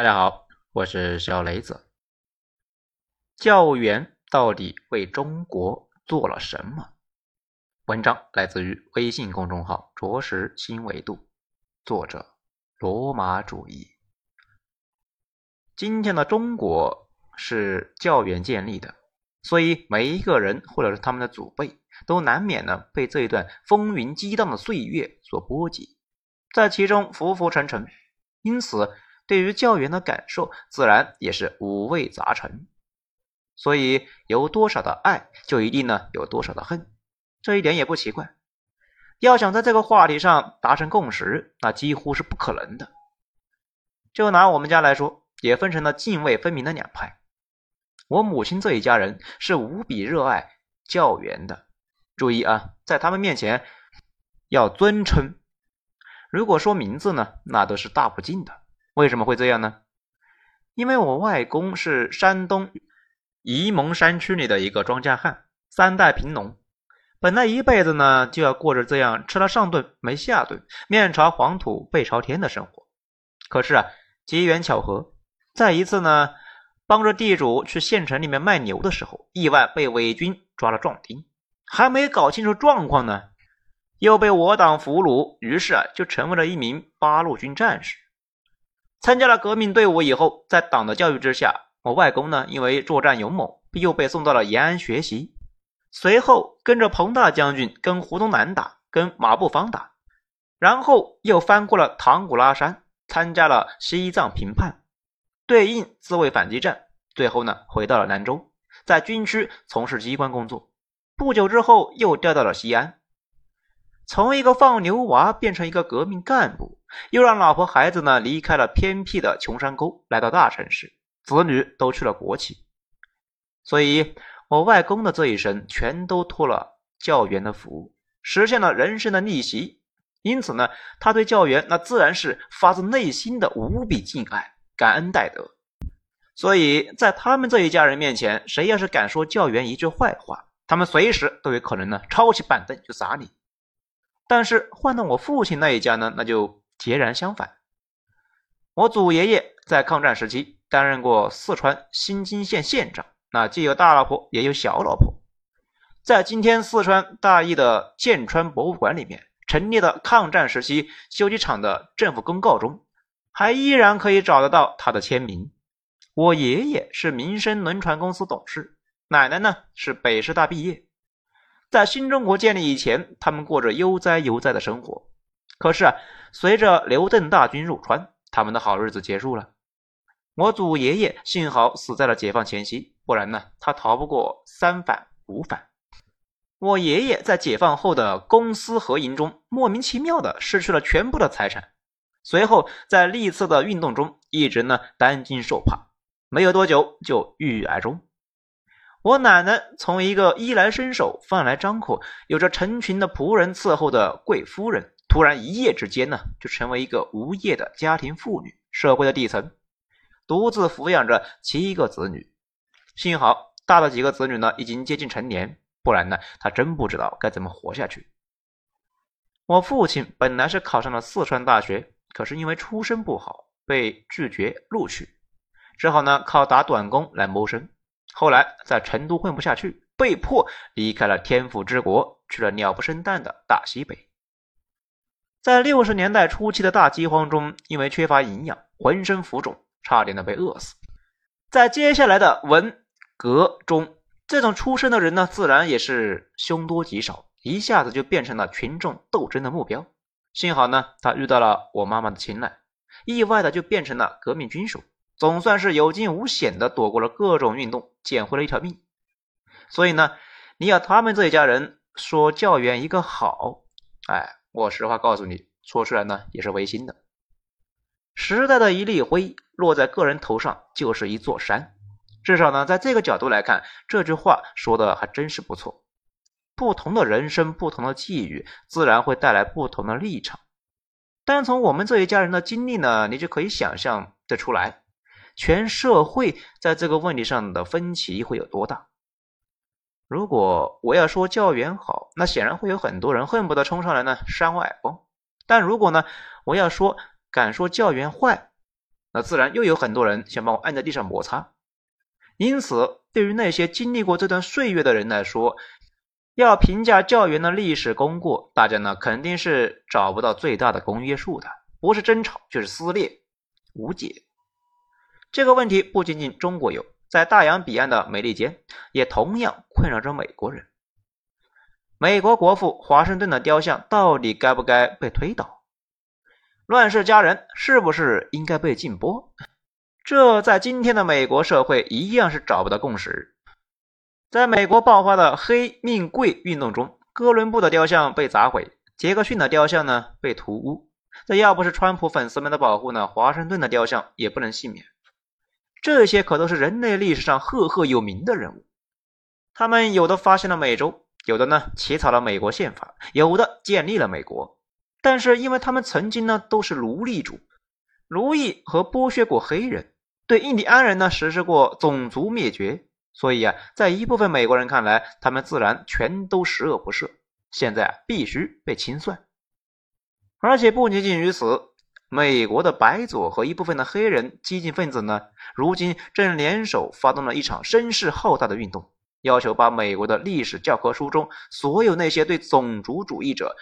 大家好，我是小雷子。教员到底为中国做了什么？文章来自于微信公众号“着实新维度”，作者罗马主义。今天的中国是教员建立的，所以每一个人或者是他们的祖辈，都难免呢被这一段风云激荡的岁月所波及，在其中浮浮沉沉，因此。对于教员的感受，自然也是五味杂陈。所以，有多少的爱，就一定呢有多少的恨，这一点也不奇怪。要想在这个话题上达成共识，那几乎是不可能的。就拿我们家来说，也分成了泾渭分明的两派。我母亲这一家人是无比热爱教员的。注意啊，在他们面前要尊称。如果说名字呢，那都是大不敬的。为什么会这样呢？因为我外公是山东沂蒙山区里的一个庄稼汉，三代贫农，本来一辈子呢就要过着这样吃了上顿没下顿、面朝黄土背朝天的生活。可是啊，机缘巧合，在一次呢帮着地主去县城里面卖牛的时候，意外被伪军抓了壮丁，还没搞清楚状况呢，又被我党俘虏，于是啊就成为了一名八路军战士。参加了革命队伍以后，在党的教育之下，我外公呢，因为作战勇猛，又被送到了延安学习。随后跟着彭大将军跟胡宗南打，跟马步芳打，然后又翻过了唐古拉山，参加了西藏平叛，对应自卫反击战。最后呢，回到了兰州，在军区从事机关工作。不久之后，又调到了西安。从一个放牛娃变成一个革命干部，又让老婆孩子呢离开了偏僻的穷山沟，来到大城市，子女都去了国企，所以我外公的这一生全都托了教员的福，实现了人生的逆袭。因此呢，他对教员那自然是发自内心的无比敬爱、感恩戴德。所以在他们这一家人面前，谁要是敢说教员一句坏话，他们随时都有可能呢抄起板凳就砸你。但是换到我父亲那一家呢，那就截然相反。我祖爷爷在抗战时期担任过四川新津县县长，那既有大老婆也有小老婆。在今天四川大邑的建川博物馆里面陈列的抗战时期修机厂的政府公告中，还依然可以找得到他的签名。我爷爷是民生轮船公司董事，奶奶呢是北师大毕业。在新中国建立以前，他们过着悠哉悠哉的生活。可是啊，随着刘邓大军入川，他们的好日子结束了。我祖爷爷幸好死在了解放前夕，不然呢，他逃不过三反五反。我爷爷在解放后的公私合营中，莫名其妙的失去了全部的财产。随后在历次的运动中，一直呢担惊受怕，没有多久就郁郁而终。我奶奶从一个衣来伸手、饭来张口、有着成群的仆人伺候的贵夫人，突然一夜之间呢，就成为一个无业的家庭妇女，社会的底层，独自抚养着七个子女。幸好大的几个子女呢，已经接近成年，不然呢，她真不知道该怎么活下去。我父亲本来是考上了四川大学，可是因为出身不好，被拒绝录取，只好呢靠打短工来谋生。后来在成都混不下去，被迫离开了天府之国，去了鸟不生蛋的大西北。在六十年代初期的大饥荒中，因为缺乏营养，浑身浮肿，差点的被饿死。在接下来的文革中，这种出身的人呢，自然也是凶多吉少，一下子就变成了群众斗争的目标。幸好呢，他遇到了我妈妈的青睐，意外的就变成了革命军属。总算是有惊无险的躲过了各种运动，捡回了一条命。所以呢，你要他们这一家人说教员一个好，哎，我实话告诉你，说出来呢也是违心的。时代的一粒灰落在个人头上就是一座山，至少呢，在这个角度来看，这句话说的还真是不错。不同的人生，不同的际遇，自然会带来不同的立场。单从我们这一家人的经历呢，你就可以想象得出来。全社会在这个问题上的分歧会有多大？如果我要说教员好，那显然会有很多人恨不得冲上来呢扇我耳光。但如果呢，我要说敢说教员坏，那自然又有很多人想把我按在地上摩擦。因此，对于那些经历过这段岁月的人来说，要评价教员的历史功过，大家呢肯定是找不到最大的公约数的，不是争吵就是撕裂，无解。这个问题不仅仅中国有，在大洋彼岸的美利坚也同样困扰着美国人。美国国父华盛顿的雕像到底该不该被推倒？乱世佳人是不是应该被禁播？这在今天的美国社会一样是找不到共识。在美国爆发的“黑命贵”运动中，哥伦布的雕像被砸毁，杰克逊的雕像呢被涂污。这要不是川普粉丝们的保护呢，华盛顿的雕像也不能幸免。这些可都是人类历史上赫赫有名的人物。他们有的发现了美洲，有的呢起草了美国宪法，有的建立了美国。但是因为他们曾经呢都是奴隶主，奴役和剥削过黑人，对印第安人呢实施过种族灭绝。所以啊，在一部分美国人看来，他们自然全都十恶不赦，现在啊必须被清算。而且不仅仅于此，美国的白左和一部分的黑人激进分子呢，如今正联手发动了一场声势浩大的运动，要求把美国的历史教科书中所有那些对种族主义者、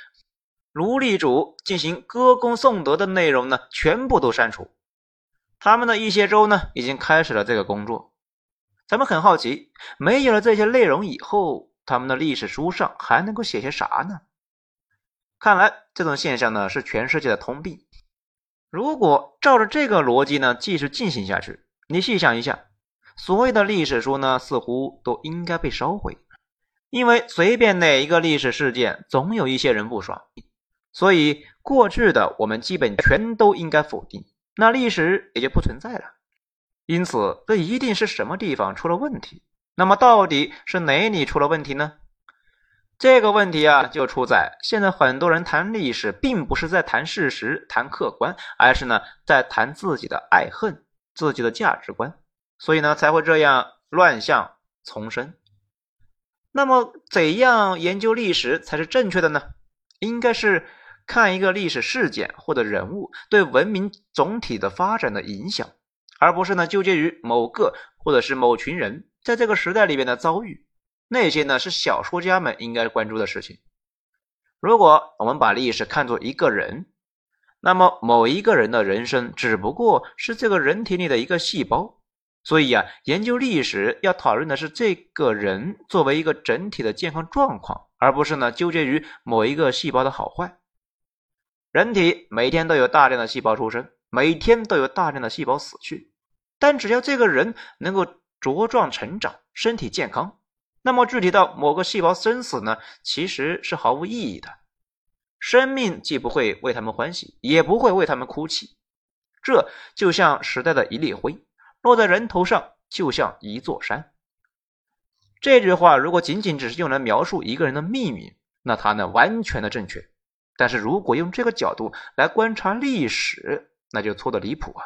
奴隶主进行歌功颂德的内容呢，全部都删除。他们的一些州呢，已经开始了这个工作。咱们很好奇，没有了这些内容以后，他们的历史书上还能够写些啥呢？看来这种现象呢是全世界的通病。如果照着这个逻辑呢继续进行下去，你细想一下，所有的历史书呢似乎都应该被烧毁，因为随便哪一个历史事件，总有一些人不爽，所以过去的我们基本全都应该否定，那历史也就不存在了。因此，这一定是什么地方出了问题。那么，到底是哪里出了问题呢？这个问题啊，就出在现在很多人谈历史，并不是在谈事实、谈客观，而是呢，在谈自己的爱恨、自己的价值观，所以呢，才会这样乱象丛生。那么，怎样研究历史才是正确的呢？应该是看一个历史事件或者人物对文明总体的发展的影响。而不是呢纠结于某个或者是某群人在这个时代里边的遭遇，那些呢是小说家们应该关注的事情。如果我们把历史看作一个人，那么某一个人的人生只不过是这个人体里的一个细胞，所以啊，研究历史要讨论的是这个人作为一个整体的健康状况，而不是呢纠结于某一个细胞的好坏。人体每天都有大量的细胞出生。每天都有大量的细胞死去，但只要这个人能够茁壮成长、身体健康，那么具体到某个细胞生死呢，其实是毫无意义的。生命既不会为他们欢喜，也不会为他们哭泣。这就像时代的一粒灰，落在人头上，就像一座山。这句话如果仅仅只是用来描述一个人的命运，那它呢完全的正确。但是如果用这个角度来观察历史，那就错的离谱啊！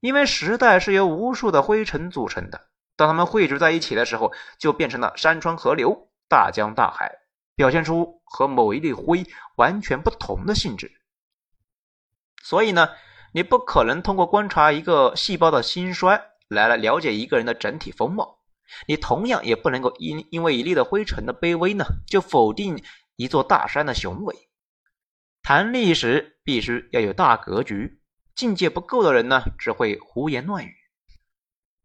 因为时代是由无数的灰尘组成的，当它们汇聚在一起的时候，就变成了山川河流、大江大海，表现出和某一粒灰完全不同的性质。所以呢，你不可能通过观察一个细胞的兴衰来了了解一个人的整体风貌，你同样也不能够因因为一粒的灰尘的卑微呢，就否定一座大山的雄伟。谈历史必须要有大格局，境界不够的人呢，只会胡言乱语。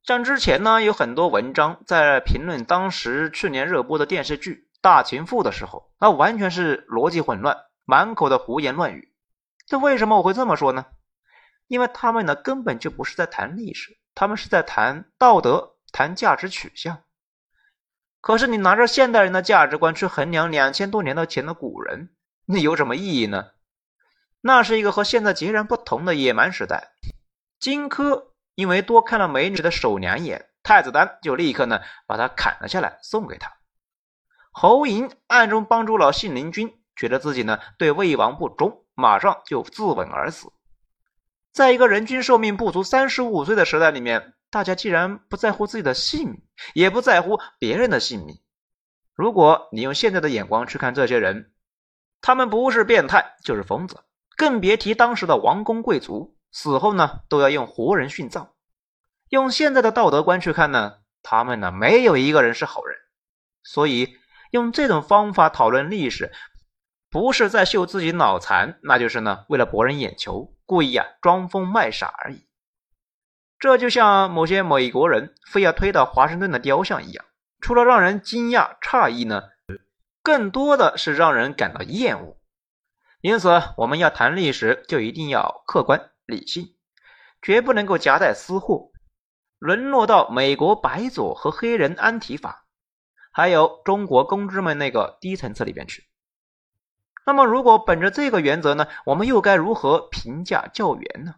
像之前呢，有很多文章在评论当时去年热播的电视剧《大秦赋》的时候，那完全是逻辑混乱，满口的胡言乱语。这为什么我会这么说呢？因为他们呢根本就不是在谈历史，他们是在谈道德、谈价值取向。可是你拿着现代人的价值观去衡量两千多年的前的古人。那有什么意义呢？那是一个和现在截然不同的野蛮时代。荆轲因为多看了美女的手两眼，太子丹就立刻呢把她砍了下来送给他。侯嬴暗中帮助了信陵君，觉得自己呢对魏王不忠，马上就自刎而死。在一个人均寿命不足三十五岁的时代里面，大家既然不在乎自己的性命，也不在乎别人的性命。如果你用现在的眼光去看这些人，他们不是变态就是疯子，更别提当时的王公贵族。死后呢都要用活人殉葬。用现在的道德观去看呢，他们呢没有一个人是好人。所以用这种方法讨论历史，不是在秀自己脑残，那就是呢为了博人眼球，故意啊装疯卖傻而已。这就像某些美国人非要推倒华盛顿的雕像一样，除了让人惊讶诧异呢，更多的是让人感到厌恶。因此，我们要谈历史，就一定要客观理性，绝不能够夹带私货，沦落到美国白左和黑人安提法，还有中国公知们那个低层次里边去。那么，如果本着这个原则呢，我们又该如何评价教员呢？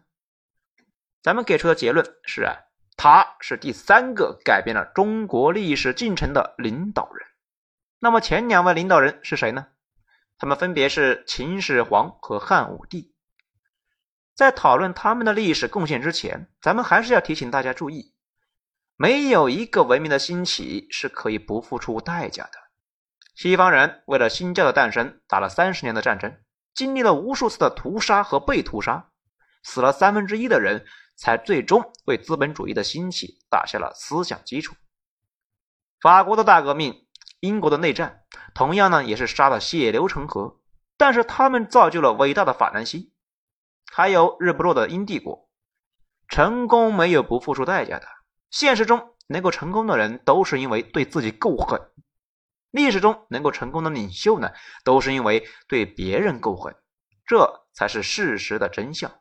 咱们给出的结论是啊，他是第三个改变了中国历史进程的领导人。那么前两位领导人是谁呢？他们分别是秦始皇和汉武帝。在讨论他们的历史贡献之前，咱们还是要提醒大家注意：没有一个文明的兴起是可以不付出代价的。西方人为了新教的诞生，打了三十年的战争，经历了无数次的屠杀和被屠杀，死了三分之一的人，才最终为资本主义的兴起打下了思想基础。法国的大革命。英国的内战同样呢，也是杀的血流成河，但是他们造就了伟大的法兰西，还有日不落的英帝国。成功没有不付出代价的，现实中能够成功的人都是因为对自己够狠，历史中能够成功的领袖呢，都是因为对别人够狠，这才是事实的真相。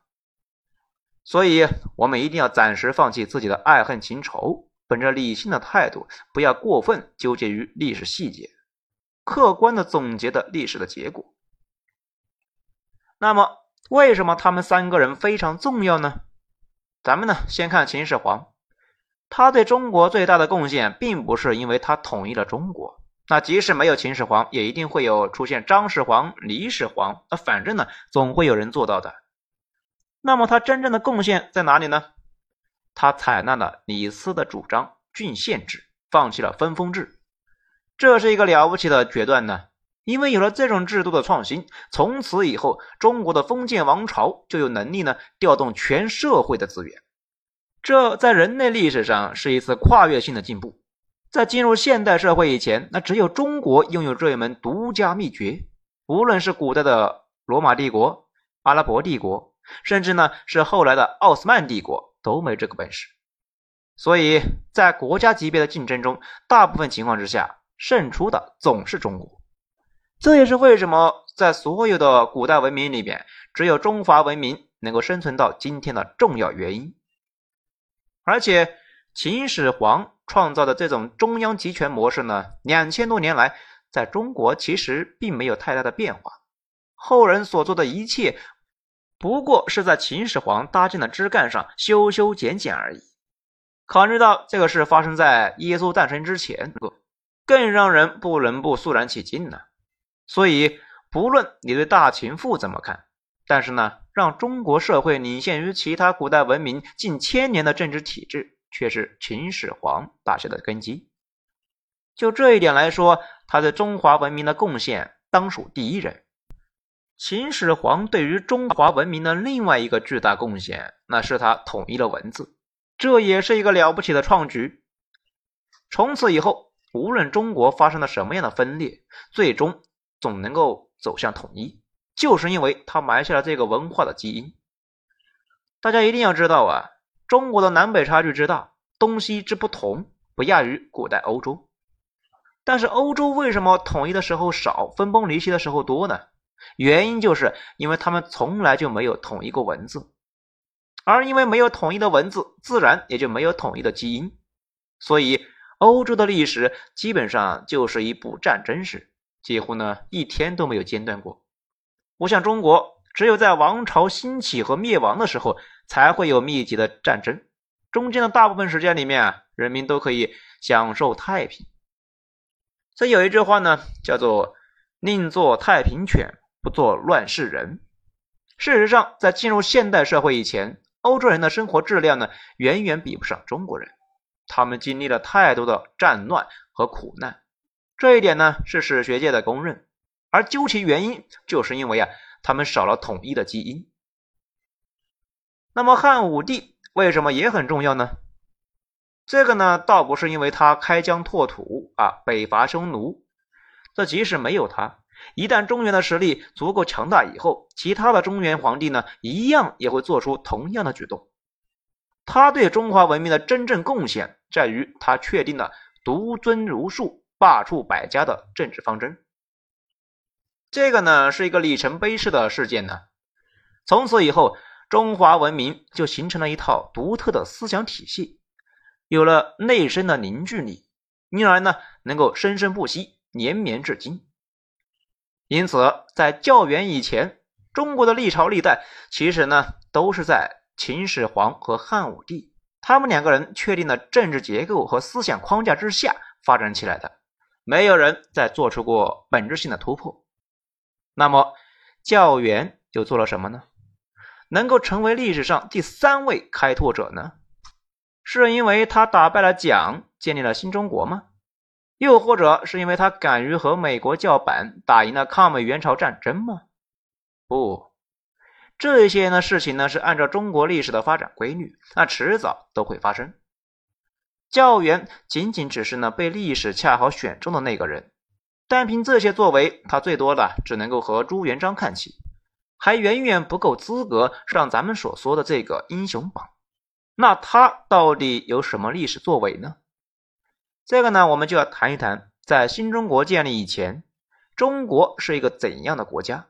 所以，我们一定要暂时放弃自己的爱恨情仇。本着理性的态度，不要过分纠结于历史细节，客观的总结的历史的结果。那么，为什么他们三个人非常重要呢？咱们呢，先看秦始皇，他对中国最大的贡献，并不是因为他统一了中国，那即使没有秦始皇，也一定会有出现张始皇、李始皇，那反正呢，总会有人做到的。那么，他真正的贡献在哪里呢？他采纳了李斯的主张，郡县制，放弃了分封制，这是一个了不起的决断呢。因为有了这种制度的创新，从此以后，中国的封建王朝就有能力呢调动全社会的资源，这在人类历史上是一次跨越性的进步。在进入现代社会以前，那只有中国拥有这一门独家秘诀，无论是古代的罗马帝国、阿拉伯帝国，甚至呢是后来的奥斯曼帝国。都没这个本事，所以在国家级别的竞争中，大部分情况之下，胜出的总是中国。这也是为什么在所有的古代文明里边，只有中华文明能够生存到今天的重要原因。而且，秦始皇创造的这种中央集权模式呢，两千多年来在中国其实并没有太大的变化。后人所做的一切。不过是在秦始皇搭建的枝干上修修剪剪而已。考虑到这个事发生在耶稣诞生之前，更让人不能不肃然起敬呢。所以，不论你对大秦赋怎么看，但是呢，让中国社会领先于其他古代文明近千年的政治体制，却是秦始皇打下的根基。就这一点来说，他对中华文明的贡献当属第一人。秦始皇对于中华文明的另外一个巨大贡献，那是他统一了文字，这也是一个了不起的创举。从此以后，无论中国发生了什么样的分裂，最终总能够走向统一，就是因为他埋下了这个文化的基因。大家一定要知道啊，中国的南北差距之大，东西之不同，不亚于古代欧洲。但是欧洲为什么统一的时候少，分崩离析的时候多呢？原因就是因为他们从来就没有统一过文字，而因为没有统一的文字，自然也就没有统一的基因。所以，欧洲的历史基本上就是一部战争史，几乎呢一天都没有间断过。不像中国，只有在王朝兴起和灭亡的时候才会有密集的战争，中间的大部分时间里面啊，人民都可以享受太平。所以有一句话呢，叫做“宁做太平犬”。不做乱世人。事实上，在进入现代社会以前，欧洲人的生活质量呢，远远比不上中国人。他们经历了太多的战乱和苦难，这一点呢，是史学界的公认。而究其原因，就是因为啊，他们少了统一的基因。那么汉武帝为什么也很重要呢？这个呢，倒不是因为他开疆拓土啊，北伐匈奴。这即使没有他，一旦中原的实力足够强大以后，其他的中原皇帝呢，一样也会做出同样的举动。他对中华文明的真正贡献，在于他确定了独尊儒术、罢黜百家的政治方针。这个呢，是一个里程碑式的事件呢。从此以后，中华文明就形成了一套独特的思想体系。有了内生的凝聚力，因而呢能够生生不息，绵绵至今。因此，在较远以前，中国的历朝历代其实呢都是在秦始皇和汉武帝他们两个人确定的政治结构和思想框架之下发展起来的，没有人再做出过本质性的突破。那么，教员又做了什么呢？能够成为历史上第三位开拓者呢？是因为他打败了蒋，建立了新中国吗？又或者是因为他敢于和美国叫板，打赢了抗美援朝战争吗？不，这些呢事情呢是按照中国历史的发展规律，那迟早都会发生。教员仅仅只是呢被历史恰好选中的那个人，单凭这些作为，他最多的只能够和朱元璋看齐，还远远不够资格上咱们所说的这个英雄榜。那他到底有什么历史作为呢？这个呢，我们就要谈一谈，在新中国建立以前，中国是一个怎样的国家？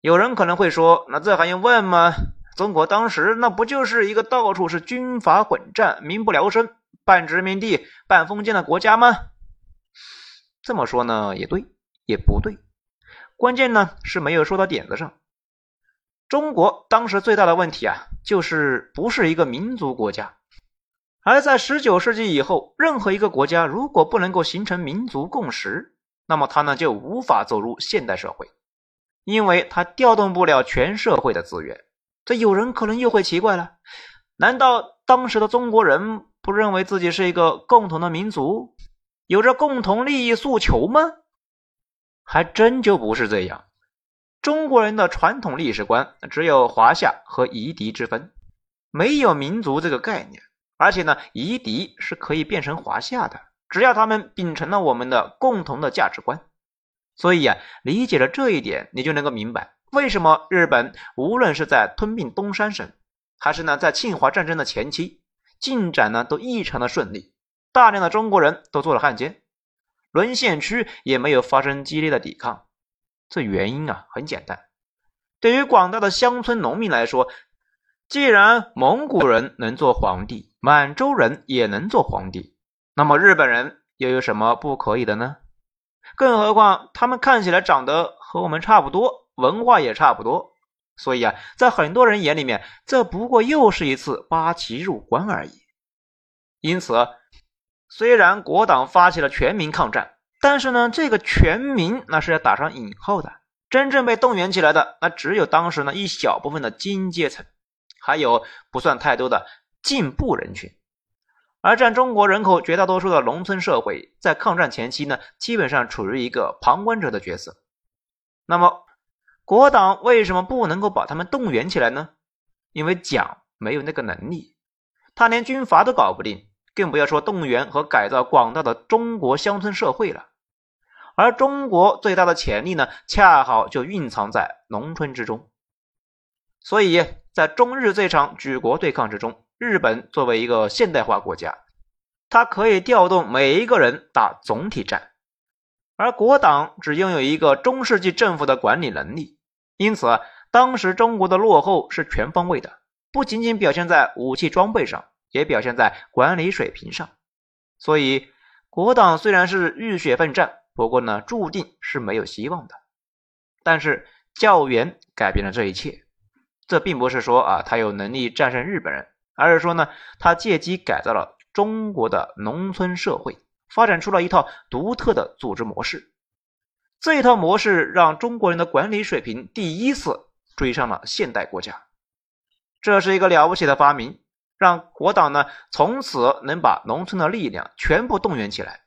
有人可能会说，那这还用问吗？中国当时那不就是一个到处是军阀混战、民不聊生、半殖民地半封建的国家吗？这么说呢，也对，也不对。关键呢是没有说到点子上。中国当时最大的问题啊，就是不是一个民族国家。而在十九世纪以后，任何一个国家如果不能够形成民族共识，那么它呢就无法走入现代社会，因为它调动不了全社会的资源。这有人可能又会奇怪了：难道当时的中国人不认为自己是一个共同的民族，有着共同利益诉求吗？还真就不是这样。中国人的传统历史观只有华夏和夷狄之分，没有民族这个概念。而且呢，夷狄是可以变成华夏的，只要他们秉承了我们的共同的价值观。所以呀，理解了这一点，你就能够明白为什么日本无论是在吞并东山省，还是呢在侵华战争的前期，进展呢都异常的顺利，大量的中国人都做了汉奸，沦陷区也没有发生激烈的抵抗。这原因啊很简单，对于广大的乡村农民来说，既然蒙古人能做皇帝，满洲人也能做皇帝，那么日本人又有什么不可以的呢？更何况他们看起来长得和我们差不多，文化也差不多，所以啊，在很多人眼里面，这不过又是一次八旗入关而已。因此，虽然国党发起了全民抗战。但是呢，这个全民那是要打上引号的，真正被动员起来的，那只有当时呢一小部分的精英阶层，还有不算太多的进步人群。而占中国人口绝大多数的农村社会，在抗战前期呢，基本上处于一个旁观者的角色。那么，国党为什么不能够把他们动员起来呢？因为蒋没有那个能力，他连军阀都搞不定，更不要说动员和改造广大的中国乡村社会了。而中国最大的潜力呢，恰好就蕴藏在农村之中。所以在中日这场举国对抗之中，日本作为一个现代化国家，它可以调动每一个人打总体战，而国党只拥有一个中世纪政府的管理能力。因此，当时中国的落后是全方位的，不仅仅表现在武器装备上，也表现在管理水平上。所以，国党虽然是浴血奋战。不过呢，注定是没有希望的。但是教员改变了这一切，这并不是说啊他有能力战胜日本人，而是说呢，他借机改造了中国的农村社会，发展出了一套独特的组织模式。这一套模式让中国人的管理水平第一次追上了现代国家。这是一个了不起的发明，让国党呢从此能把农村的力量全部动员起来。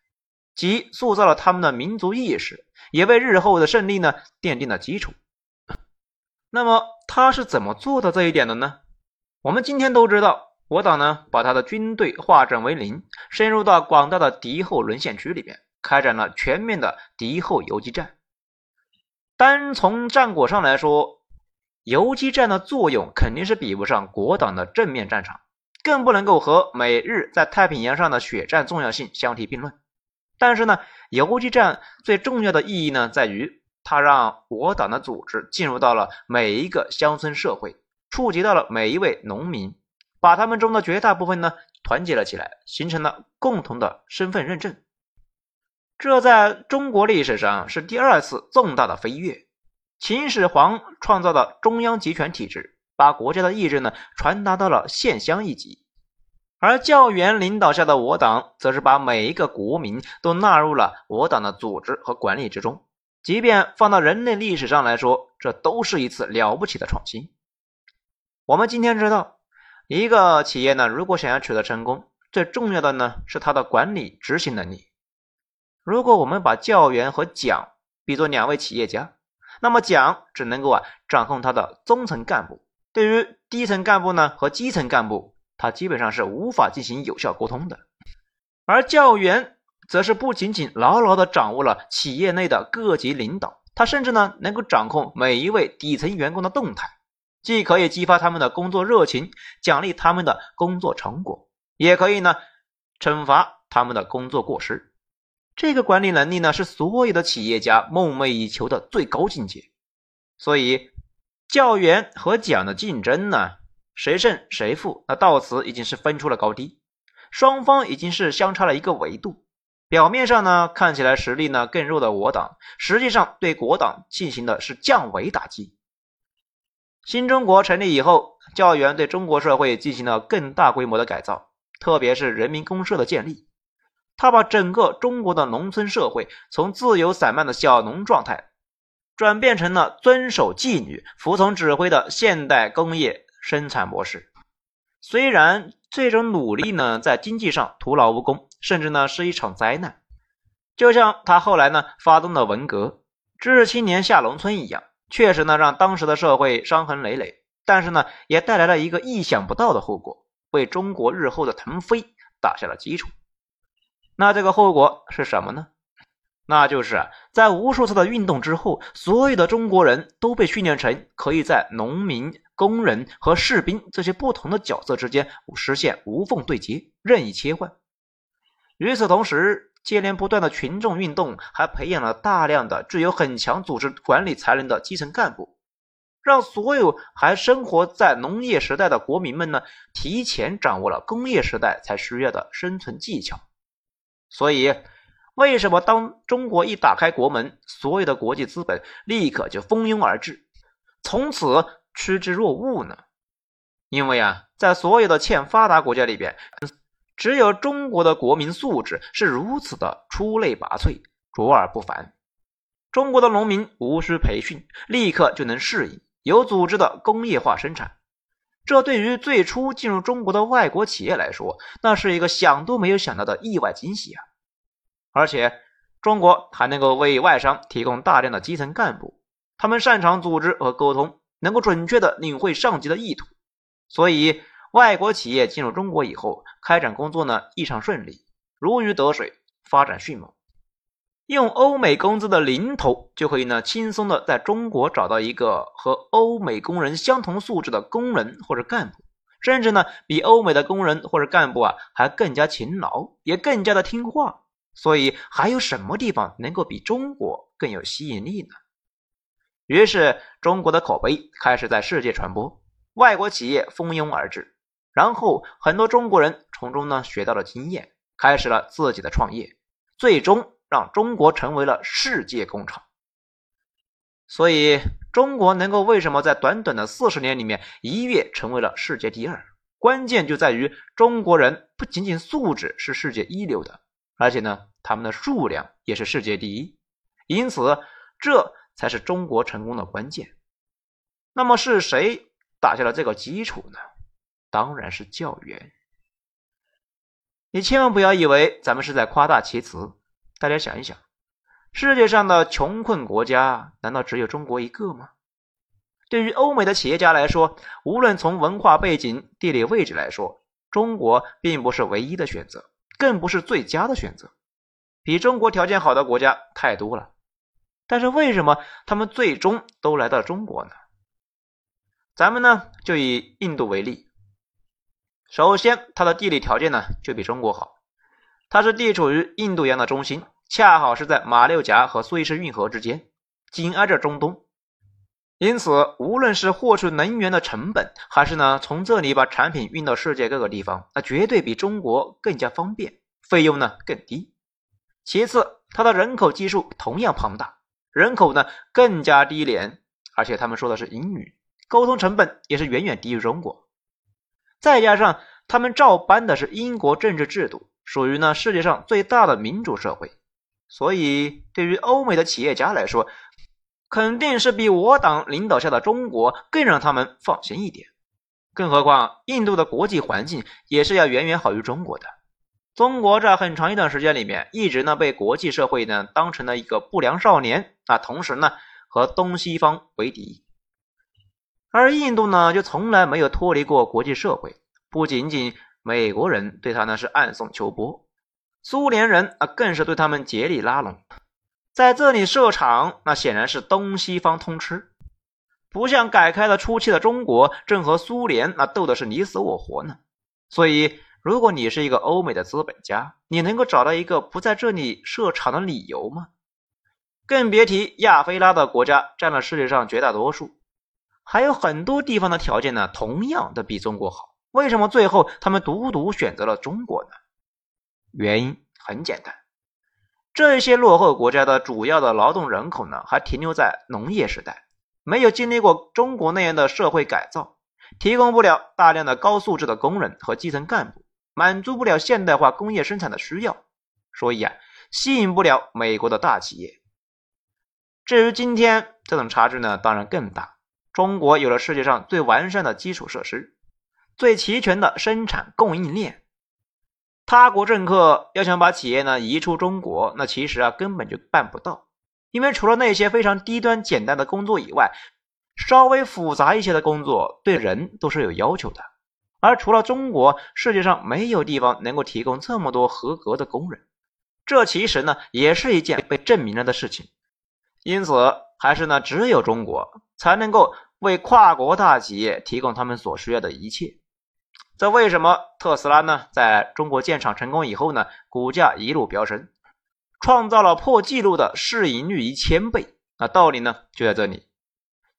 即塑造了他们的民族意识，也为日后的胜利呢奠定了基础。那么他是怎么做到这一点的呢？我们今天都知道，我党呢把他的军队化整为零，深入到广大的敌后沦陷区里面，开展了全面的敌后游击战。单从战果上来说，游击战的作用肯定是比不上国党的正面战场，更不能够和美日在太平洋上的血战重要性相提并论。但是呢，游击战最重要的意义呢，在于它让我党的组织进入到了每一个乡村社会，触及到了每一位农民，把他们中的绝大部分呢团结了起来，形成了共同的身份认证。这在中国历史上是第二次重大的飞跃。秦始皇创造的中央集权体制，把国家的意志呢传达到了县乡一级。而教员领导下的我党，则是把每一个国民都纳入了我党的组织和管理之中。即便放到人类历史上来说，这都是一次了不起的创新。我们今天知道，一个企业呢，如果想要取得成功，最重要的呢是它的管理执行能力。如果我们把教员和蒋比作两位企业家，那么蒋只能够啊掌控他的中层干部，对于低层干部呢和基层干部。他基本上是无法进行有效沟通的，而教员则是不仅仅牢牢的掌握了企业内的各级领导，他甚至呢能够掌控每一位底层员工的动态，既可以激发他们的工作热情，奖励他们的工作成果，也可以呢惩罚他们的工作过失。这个管理能力呢是所有的企业家梦寐以求的最高境界。所以，教员和蒋的竞争呢？谁胜谁负？那到此已经是分出了高低，双方已经是相差了一个维度。表面上呢，看起来实力呢更弱的我党，实际上对国党进行的是降维打击。新中国成立以后，教员对中国社会进行了更大规模的改造，特别是人民公社的建立，他把整个中国的农村社会从自由散漫的小农状态，转变成了遵守纪律、服从指挥的现代工业。生产模式，虽然这种努力呢在经济上徒劳无功，甚至呢是一场灾难，就像他后来呢发动的文革，知识青年下农村一样，确实呢让当时的社会伤痕累累，但是呢也带来了一个意想不到的后果，为中国日后的腾飞打下了基础。那这个后果是什么呢？那就是在无数次的运动之后，所有的中国人都被训练成可以在农民、工人和士兵这些不同的角色之间实现无缝对接、任意切换。与此同时，接连不断的群众运动还培养了大量的具有很强组织管理才能的基层干部，让所有还生活在农业时代的国民们呢，提前掌握了工业时代才需要的生存技巧。所以。为什么当中国一打开国门，所有的国际资本立刻就蜂拥而至，从此趋之若鹜呢？因为啊，在所有的欠发达国家里边，只有中国的国民素质是如此的出类拔萃、卓尔不凡。中国的农民无需培训，立刻就能适应有组织的工业化生产。这对于最初进入中国的外国企业来说，那是一个想都没有想到的意外惊喜啊！而且，中国还能够为外商提供大量的基层干部，他们擅长组织和沟通，能够准确的领会上级的意图，所以外国企业进入中国以后，开展工作呢异常顺利，如鱼得水，发展迅猛。用欧美工资的零头就可以呢轻松的在中国找到一个和欧美工人相同素质的工人或者干部，甚至呢比欧美的工人或者干部啊还更加勤劳，也更加的听话。所以，还有什么地方能够比中国更有吸引力呢？于是，中国的口碑开始在世界传播，外国企业蜂拥而至，然后很多中国人从中呢学到了经验，开始了自己的创业，最终让中国成为了世界工厂。所以，中国能够为什么在短短的四十年里面一跃成为了世界第二？关键就在于中国人不仅仅素质是世界一流的。而且呢，他们的数量也是世界第一，因此这才是中国成功的关键。那么是谁打下了这个基础呢？当然是教员。你千万不要以为咱们是在夸大其词。大家想一想，世界上的穷困国家难道只有中国一个吗？对于欧美的企业家来说，无论从文化背景、地理位置来说，中国并不是唯一的选择，更不是最佳的选择。比中国条件好的国家太多了，但是为什么他们最终都来到中国呢？咱们呢就以印度为例，首先它的地理条件呢就比中国好，它是地处于印度洋的中心，恰好是在马六甲和苏伊士运河之间，紧挨着中东。因此，无论是获取能源的成本，还是呢从这里把产品运到世界各个地方，那绝对比中国更加方便，费用呢更低。其次，它的人口基数同样庞大，人口呢更加低廉，而且他们说的是英语，沟通成本也是远远低于中国。再加上他们照搬的是英国政治制度，属于呢世界上最大的民主社会，所以对于欧美的企业家来说。肯定是比我党领导下的中国更让他们放心一点，更何况印度的国际环境也是要远远好于中国的。中国在很长一段时间里面一直呢被国际社会呢当成了一个不良少年啊，同时呢和东西方为敌，而印度呢就从来没有脱离过国际社会，不仅仅美国人对他呢是暗送秋波，苏联人啊更是对他们竭力拉拢。在这里设厂，那显然是东西方通吃，不像改开了初期的中国，正和苏联那斗的是你死我活呢。所以，如果你是一个欧美的资本家，你能够找到一个不在这里设厂的理由吗？更别提亚非拉的国家占了世界上绝大多数，还有很多地方的条件呢，同样的比中国好。为什么最后他们独独选择了中国呢？原因很简单。这些落后国家的主要的劳动人口呢，还停留在农业时代，没有经历过中国那样的社会改造，提供不了大量的高素质的工人和基层干部，满足不了现代化工业生产的需要，所以啊，吸引不了美国的大企业。至于今天这种差距呢，当然更大。中国有了世界上最完善的基础设施，最齐全的生产供应链。他国政客要想把企业呢移出中国，那其实啊根本就办不到，因为除了那些非常低端简单的工作以外，稍微复杂一些的工作对人都是有要求的。而除了中国，世界上没有地方能够提供这么多合格的工人，这其实呢也是一件被证明了的事情。因此，还是呢只有中国才能够为跨国大企业提供他们所需要的一切。这为什么特斯拉呢？在中国建厂成功以后呢，股价一路飙升，创造了破纪录的市盈率一千倍。那道理呢就在这里。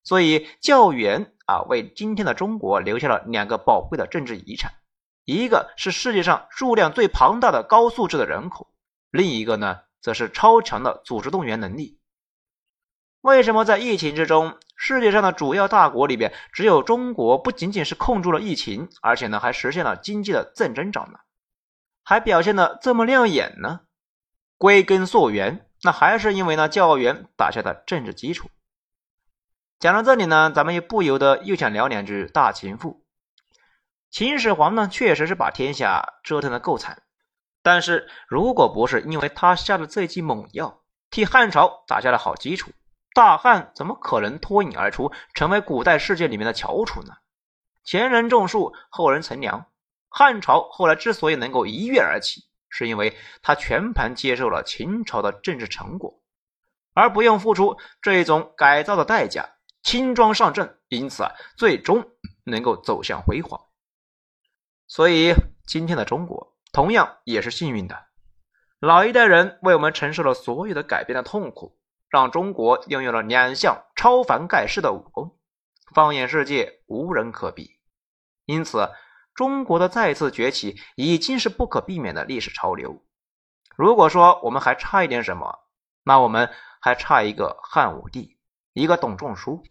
所以教员啊，为今天的中国留下了两个宝贵的政治遗产：一个是世界上数量最庞大的高素质的人口，另一个呢，则是超强的组织动员能力。为什么在疫情之中？世界上的主要大国里边，只有中国不仅仅是控住了疫情，而且呢还实现了经济的正增长呢，还表现的这么亮眼呢？归根溯源，那还是因为呢教员打下的政治基础。讲到这里呢，咱们又不由得又想聊两句大秦赋。秦始皇呢确实是把天下折腾的够惨，但是如果不是因为他下的这剂猛药，替汉朝打下了好基础。大汉怎么可能脱颖而出，成为古代世界里面的翘楚呢？前人种树，后人乘凉。汉朝后来之所以能够一跃而起，是因为他全盘接受了秦朝的政治成果，而不用付出这一种改造的代价，轻装上阵，因此啊，最终能够走向辉煌。所以，今天的中国同样也是幸运的，老一代人为我们承受了所有的改变的痛苦。让中国拥有了两项超凡盖世的武功，放眼世界无人可比。因此，中国的再次崛起已经是不可避免的历史潮流。如果说我们还差一点什么，那我们还差一个汉武帝，一个董仲舒，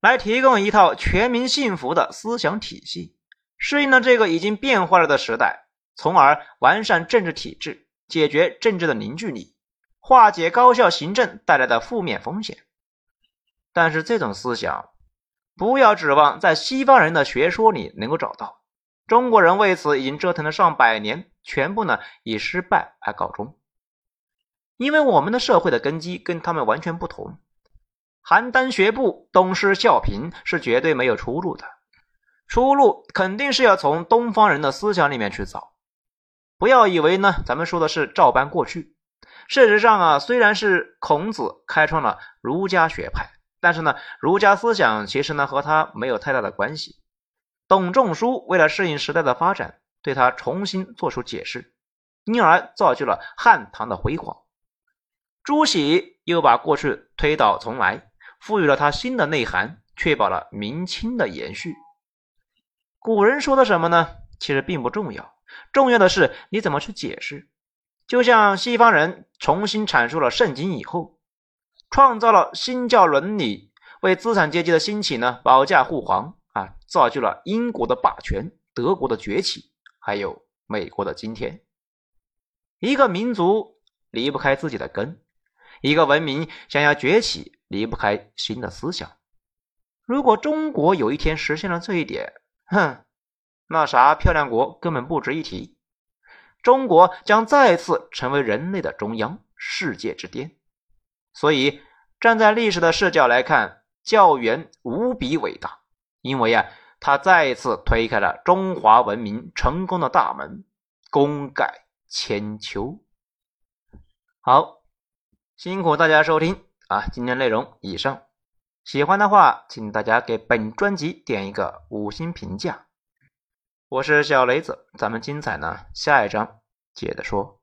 来提供一套全民幸福的思想体系，适应了这个已经变化了的时代，从而完善政治体制，解决政治的凝聚力。化解高效行政带来的负面风险，但是这种思想不要指望在西方人的学说里能够找到。中国人为此已经折腾了上百年，全部呢以失败而告终。因为我们的社会的根基跟他们完全不同，邯郸学步，东施效颦，是绝对没有出路的。出路肯定是要从东方人的思想里面去找。不要以为呢，咱们说的是照搬过去。事实上啊，虽然是孔子开创了儒家学派，但是呢，儒家思想其实呢和他没有太大的关系。董仲舒为了适应时代的发展，对他重新做出解释，因而造就了汉唐的辉煌。朱熹又把过去推倒重来，赋予了它新的内涵，确保了明清的延续。古人说的什么呢？其实并不重要，重要的是你怎么去解释。就像西方人重新阐述了圣经以后，创造了新教伦理，为资产阶级的兴起呢保驾护航啊，造就了英国的霸权、德国的崛起，还有美国的今天。一个民族离不开自己的根。一个文明想要崛起，离不开新的思想。如果中国有一天实现了这一点，哼，那啥漂亮国根本不值一提。中国将再次成为人类的中央，世界之巅。所以，站在历史的视角来看，教员无比伟大，因为啊，他再一次推开了中华文明成功的大门，功盖千秋。好。辛苦大家收听啊！今天内容以上，喜欢的话，请大家给本专辑点一个五星评价。我是小雷子，咱们精彩呢，下一章接着说。